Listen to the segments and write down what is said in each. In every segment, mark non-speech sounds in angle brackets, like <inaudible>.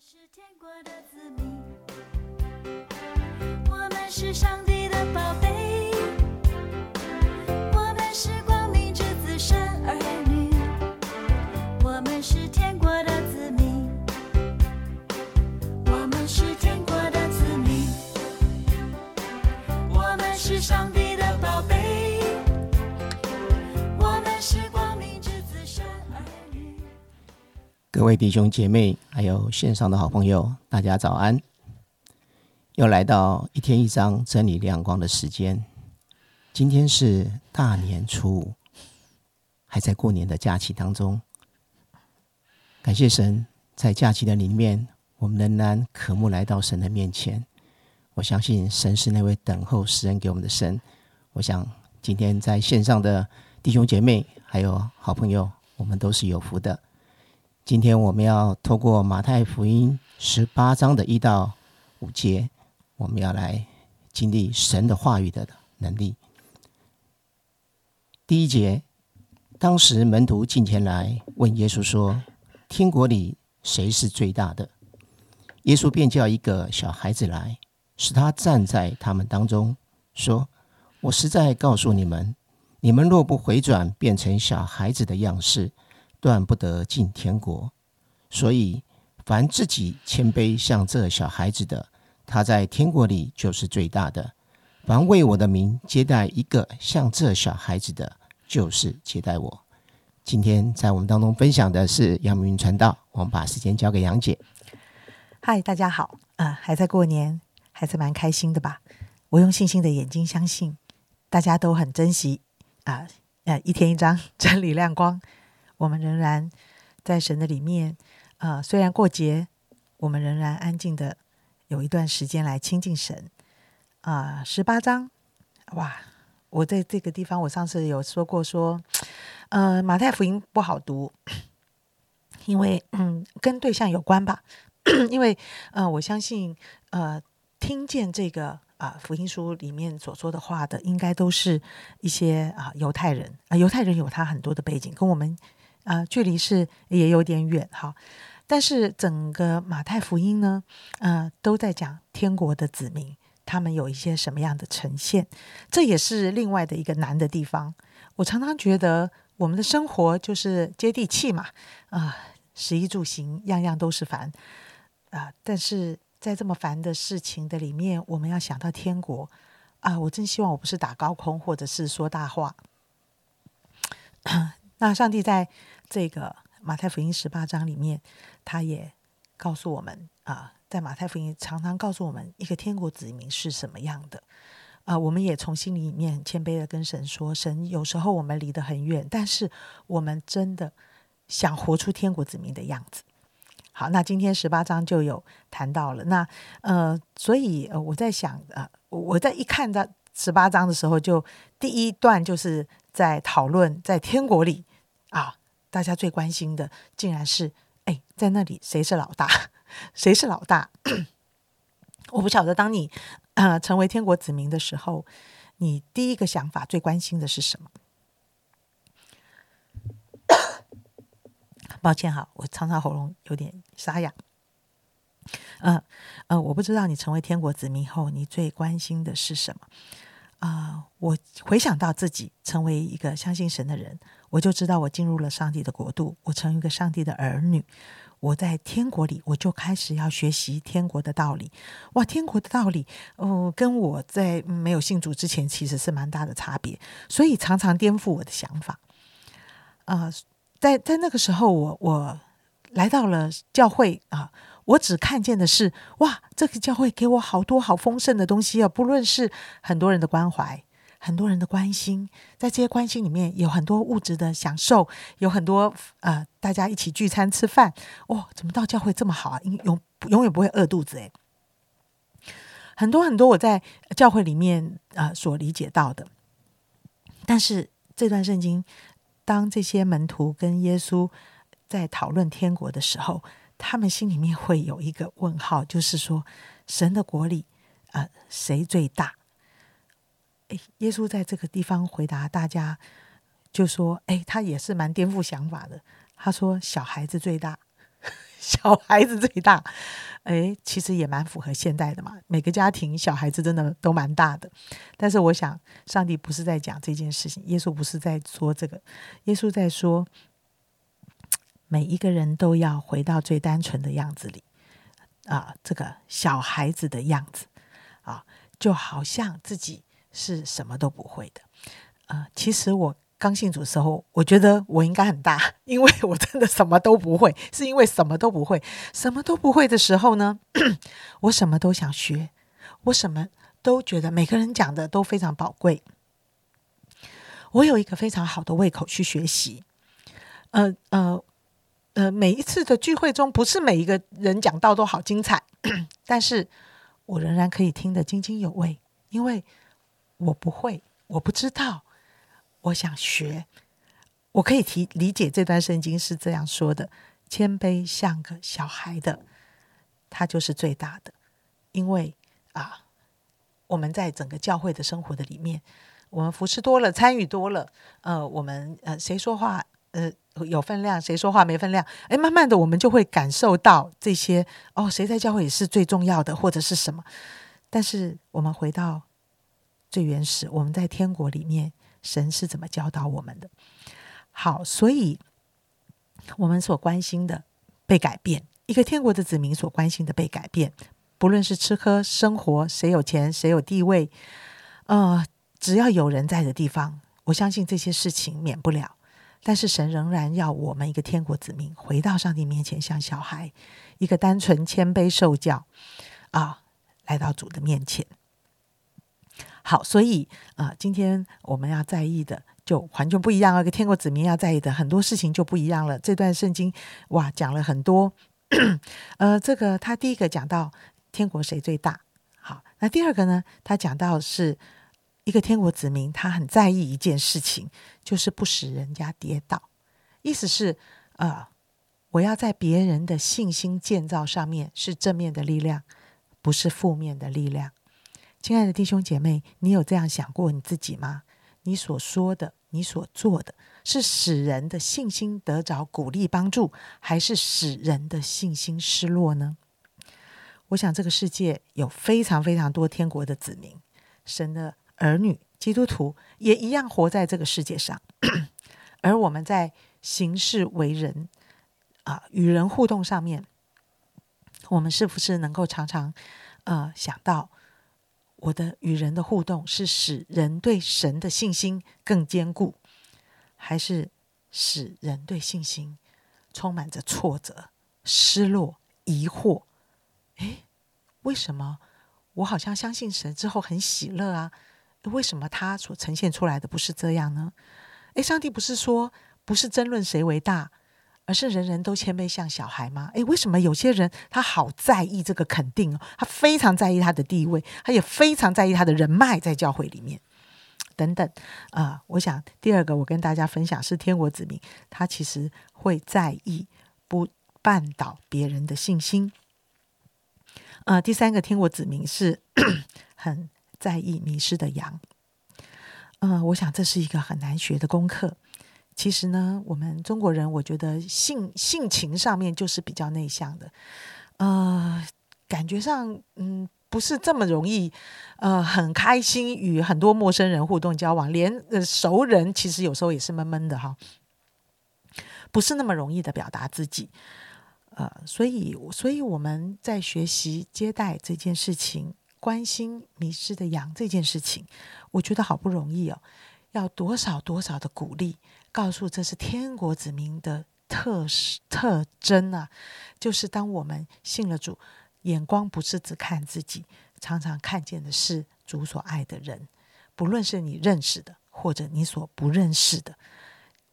是天国的子民，我们是上帝各位弟兄姐妹，还有线上的好朋友，大家早安！又来到一天一章真理亮光的时间。今天是大年初五，还在过年的假期当中。感谢神，在假期的里面，我们仍然渴慕来到神的面前。我相信神是那位等候世人给我们的神。我想今天在线上的弟兄姐妹还有好朋友，我们都是有福的。今天我们要透过马太福音十八章的一到五节，我们要来经历神的话语的能力。第一节，当时门徒进前来问耶稣说：“天国里谁是最大的？”耶稣便叫一个小孩子来，使他站在他们当中，说：“我实在告诉你们，你们若不回转，变成小孩子的样式。”断不得进天国。所以，凡自己谦卑像这小孩子的，他在天国里就是最大的；凡为我的名接待一个像这小孩子的，就是接待我。今天在我们当中分享的是杨明传道，我们把时间交给杨姐。嗨，大家好，啊、还在过年，还是蛮开心的吧？我用信心的眼睛相信，大家都很珍惜啊，呃，一天一张真理亮光，我们仍然在神的里面，呃，虽然过节，我们仍然安静的有一段时间来亲近神。啊、十八章，哇！我在这个地方，我上次有说过说，呃，马太福音不好读，因为嗯，跟对象有关吧。因为呃，我相信呃，听见这个啊、福音书里面所说的话的，应该都是一些啊、犹太人啊、犹太人有他很多的背景，跟我们啊、距离是也有点远哈。但是整个马太福音呢，呃，都在讲天国的子民，他们有一些什么样的呈现，这也是另外的一个难的地方。我常常觉得我们的生活就是接地气嘛，啊、食衣住行样样都是烦。啊、但是在这么烦的事情的里面，我们要想到天国啊、我真希望我不是打高空，或者是说大话。<coughs> 那上帝在这个马太福音十八章里面，他也告诉我们啊、在马太福音常常告诉我们一个天国子民是什么样的。啊、我们也从心里面谦卑的跟神说：神，有时候我们离得很远，但是我们真的想活出天国子民的样子。好，那今天十八章就有谈到了。那呃，所以，我在想呃，我我在一看到十八章的时候，就第一段就是在讨论在天国里啊，大家最关心的竟然是哎，在那里谁是老大，<laughs> 谁是老大？<coughs> 我不晓得，当你呃成为天国子民的时候，你第一个想法最关心的是什么？<coughs> 抱歉哈，我常常喉咙有点沙哑。呃呃，我不知道你成为天国子民后，你最关心的是什么？啊、我回想到自己成为一个相信神的人，我就知道我进入了上帝的国度，我成为一个上帝的儿女。我在天国里，我就开始要学习天国的道理。哇，天国的道理，哦、跟我在没有信主之前其实是蛮大的差别，所以常常颠覆我的想法。啊、在在那个时候我，我来到了教会啊，我只看见的是哇，这个教会给我好多好丰盛的东西啊！不论是很多人的关怀，很多人的关心，在这些关心里面有很多物质的享受，有很多呃，大家一起聚餐吃饭，哇、怎么到教会这么好啊？永永远不会饿肚子诶。很多很多我在教会里面呃所理解到的，但是这段圣经，当这些门徒跟耶稣在讨论天国的时候，他们心里面会有一个问号，就是说，神的国里，呃，谁最大？诶，耶稣在这个地方回答大家，就说：“诶，他也是蛮颠覆想法的。他说，小孩子最大，<laughs> 小孩子最大。诶，其实也蛮符合现代的嘛。每个家庭小孩子真的都蛮大的，但是我想，上帝不是在讲这件事情，耶稣不是在说这个，耶稣在说，每一个人都要回到最单纯的样子里啊，这个小孩子的样子啊，就好像自己是什么都不会的。呃，其实我。刚信主的时候，我觉得我应该很大，<laughs> 因为我真的什么都不会。是因为什么都不会，什么都不会的时候呢，<clears throat> 我什么都想学，我什么都觉得每个人讲的都非常宝贵。我有一个非常好的胃口去学习。呃呃呃，每一次的聚会中，不是每一个人讲到都好精彩，<clears throat> 但是我仍然可以听得津津有味，因为我不会，我不知道。我想学，我可以提理解这段圣经是这样说的：谦卑像个小孩的，他就是最大的。因为啊，我们在整个教会的生活的里面，我们服侍多了，参与多了，呃，我们呃，谁说话呃有分量，谁说话没分量，哎，慢慢的我们就会感受到这些哦，谁在教会也是最重要的，或者是什么。但是我们回到最原始，我们在天国里面。神是怎么教导我们的？好，所以我们所关心的被改变，一个天国的子民所关心的被改变，不论是吃喝生活，谁有钱，谁有地位，呃，只要有人在的地方，我相信这些事情免不了。但是神仍然要我们一个天国子民回到上帝面前，像小孩，一个单纯谦卑受教啊，来到主的面前。好，所以啊，今天我们要在意的就完全不一样了。一个天国子民要在意的很多事情就不一样了。这段圣经哇，讲了很多。呃，这个他第一个讲到天国谁最大？好，那第二个呢？他讲到是一个天国子民，他很在意一件事情，就是不使人家跌倒。意思是啊，我要在别人的信心建造上面是正面的力量，不是负面的力量。亲爱的弟兄姐妹，你有这样想过你自己吗？你所说的、你所做的，是使人的信心得着鼓励帮助，还是使人的信心失落呢？我想，这个世界有非常非常多天国的子民，神的儿女，基督徒也一样活在这个世界上。<clears throat> 而我们在行事为人啊，与人互动上面，我们是不是能够常常呃想到？我的与人的互动是使人对神的信心更坚固，还是使人对信心充满着挫折、失落、疑惑？诶，为什么我好像相信神之后很喜乐啊？为什么他所呈现出来的不是这样呢？诶，上帝不是说不是争论谁为大？而是人人都谦卑像小孩吗？诶，为什么有些人他好在意这个肯定哦？他非常在意他的地位，他也非常在意他的人脉在教会里面等等啊。我想第二个我跟大家分享是天国子民，他其实会在意不绊倒别人的信心。呃，第三个天国子民是 <coughs> 很在意迷失的羊。嗯，我想这是一个很难学的功课。其实呢，我们中国人，我觉得性性情上面就是比较内向的，呃，感觉上嗯不是这么容易，呃，很开心与很多陌生人互动交往，连熟人其实有时候也是闷闷的哈，不是那么容易的表达自己，呃，所以所以我们在学习接待这件事情，关心迷失的羊这件事情，我觉得好不容易哦，要多少多少的鼓励。告诉这是天国子民的特特征啊，就是当我们信了主，眼光不是只看自己，常常看见的是主所爱的人，不论是你认识的或者你所不认识的，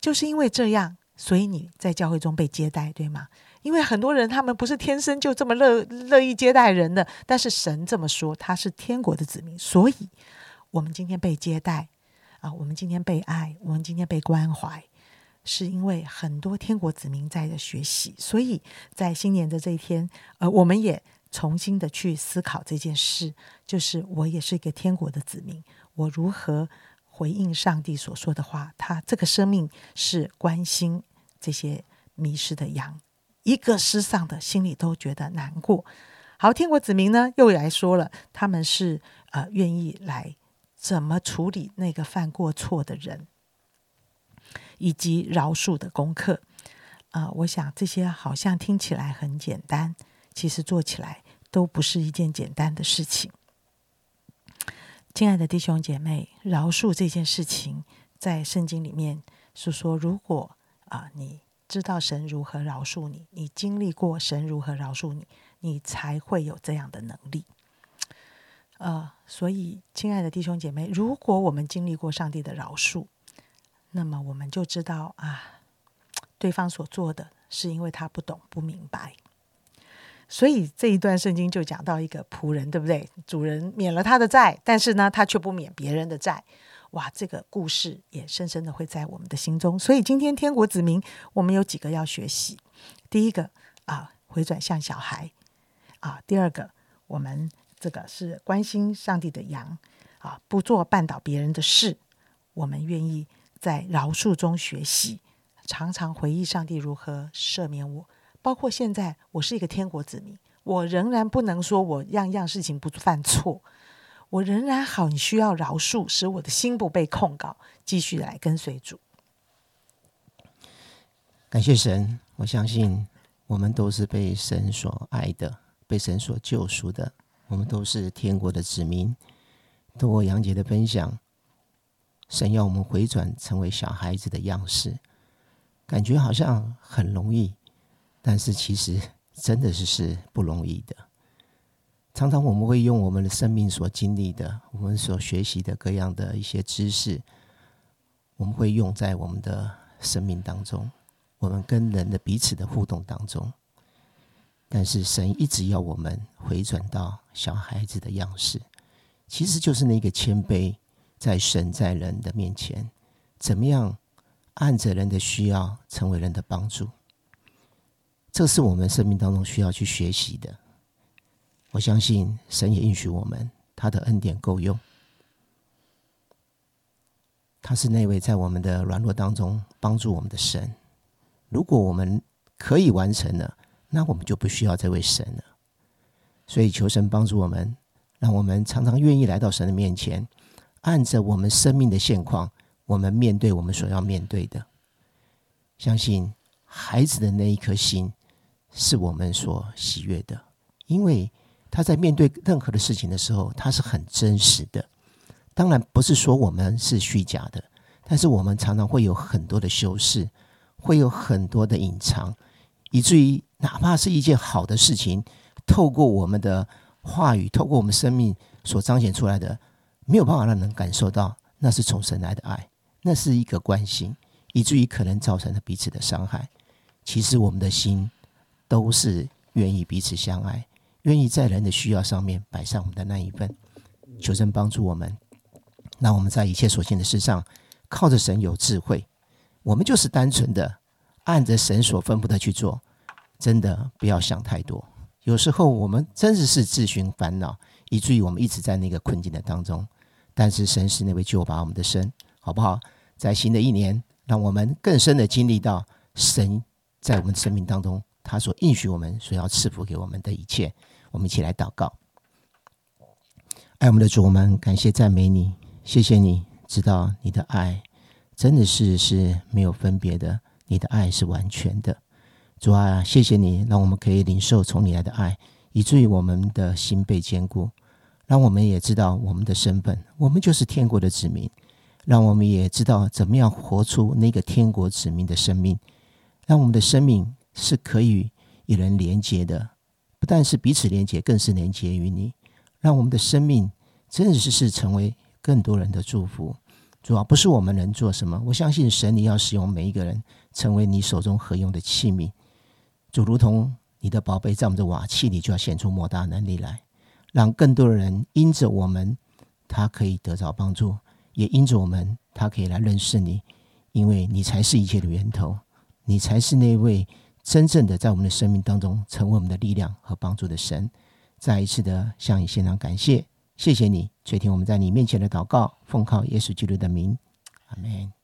就是因为这样，所以你在教会中被接待，对吗？因为很多人他们不是天生就这么乐乐意接待人的，但是神这么说，他是天国的子民，所以我们今天被接待。啊，我们今天被爱，我们今天被关怀，是因为很多天国子民在的学习，所以在新年的这一天，呃，我们也重新的去思考这件事，就是我也是一个天国的子民，我如何回应上帝所说的话？他这个生命是关心这些迷失的羊，一个失丧的，心里都觉得难过。好，天国子民呢又来说了，他们是呃愿意来怎么处理那个犯过错的人，以及饶恕的功课。啊，我想这些好像听起来很简单，其实做起来都不是一件简单的事情。亲爱的弟兄姐妹，饶恕这件事情，在圣经里面是说，如果啊，你知道神如何饶恕你，你经历过神如何饶恕你，你才会有这样的能力。呃，所以，亲爱的弟兄姐妹，如果我们经历过上帝的饶恕，那么我们就知道啊，对方所做的是因为他不懂不明白。所以这一段圣经就讲到一个仆人，对不对？主人免了他的债，但是呢，他却不免别人的债。哇，这个故事也深深的会在我们的心中。所以今天天国子民，我们有几个要学习。第一个啊，回转向小孩啊；第二个，我们这个是关心上帝的羊啊，不做绊倒别人的事。我们愿意在饶恕中学习，常常回忆上帝如何赦免我。包括现在，我是一个天国子民，我仍然不能说我样样事情不犯错，我仍然好，你需要饶恕，使我的心不被控告，继续来跟随主。感谢神，我相信我们都是被神所爱的，被神所救赎的，我们都是天国的子民。通过杨杰的分享，神要我们回转成为小孩子的样式，感觉好像很容易。但是其实真的是是不容易的。常常我们会用我们的生命所经历的，我们所学习的各样的一些知识，我们会用在我们的生命当中，我们跟人的彼此的互动当中。但是神一直要我们回转到小孩子的样式，其实就是那个谦卑，在神在人的面前，怎么样按着人的需要成为人的帮助。这是我们生命当中需要去学习的。我相信神也允许我们，他的恩典够用。他是那位在我们的软弱当中帮助我们的神。如果我们可以完成了，那我们就不需要这位神了。所以求神帮助我们，让我们常常愿意来到神的面前，按着我们生命的现况，我们面对我们所要面对的。相信孩子的那一颗心。是我们所喜悦的，因为他在面对任何的事情的时候，他是很真实的。当然不是说我们是虚假的，但是我们常常会有很多的修饰，会有很多的隐藏，以至于哪怕是一件好的事情，透过我们的话语，透过我们生命所彰显出来的，没有办法让人感受到那是从神来的爱，那是一个关心，以至于可能造成了彼此的伤害。其实我们的心。都是愿意彼此相爱，愿意在人的需要上面摆上我们的那一份。求神帮助我们，让我们在一切所行的事上靠着神有智慧。我们就是单纯的按着神所吩咐的去做，真的不要想太多。有时候我们真的是自寻烦恼，以至于我们一直在那个困境的当中。但是神是那位救拔我们的神，好不好？在新的一年，让我们更深的经历到神在我们生命当中。他所应许我们所要赐福给我们的一切，我们一起来祷告。爱我们的主，我们感谢赞美你，谢谢你知道你的爱真的是是没有分别的，你的爱是完全的。主啊，谢谢你让我们可以领受从你来的爱，以至于我们的心被坚固，让我们也知道我们的身份，我们就是天国的子民，让我们也知道怎么样活出那个天国子民的生命，让我们的生命。是可以与人连接的，不但是彼此连接，更是连接于你，让我们的生命真实是是成为更多人的祝福。主要不是我们能做什么，我相信神你要使用每一个人，成为你手中合用的器皿。就如同你的宝贝在我们的瓦器里，就要显出莫大能力来，让更多的人因着我们，他可以得到帮助，也因着我们，他可以来认识你，因为你才是一切的源头，你才是那位。真正的在我们的生命当中成为我们的力量和帮助的神，再一次的向你献上感谢，谢谢你垂听我们在你面前的祷告，奉靠耶稣基督的名，阿门。